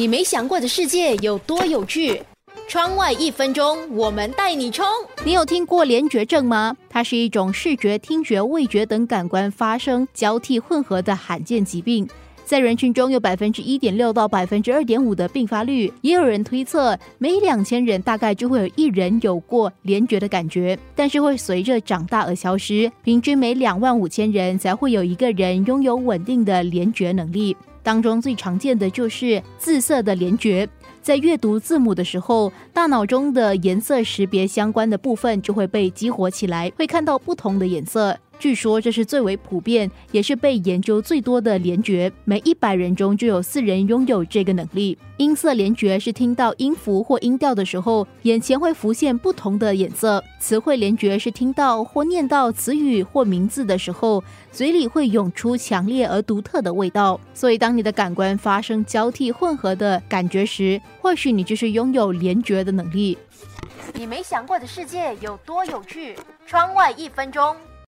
你没想过的世界有多有趣？窗外一分钟，我们带你冲！你有听过联觉症吗？它是一种视觉、听觉、味觉等感官发生交替混合的罕见疾病，在人群中有百分之一点六到百分之二点五的并发率。也有人推测，每两千人大概就会有一人有过联觉的感觉，但是会随着长大而消失。平均每两万五千人才会有一个人拥有稳定的联觉能力。当中最常见的就是字色的联觉，在阅读字母的时候，大脑中的颜色识别相关的部分就会被激活起来，会看到不同的颜色。据说这是最为普遍，也是被研究最多的联觉，每一百人中就有四人拥有这个能力。音色联觉是听到音符或音调的时候，眼前会浮现不同的颜色。词汇联觉是听到或念到词语或名字的时候，嘴里会涌出强烈而独特的味道。所以，当你的感官发生交替混合的感觉时，或许你就是拥有联觉的能力。你没想过的世界有多有趣？窗外一分钟。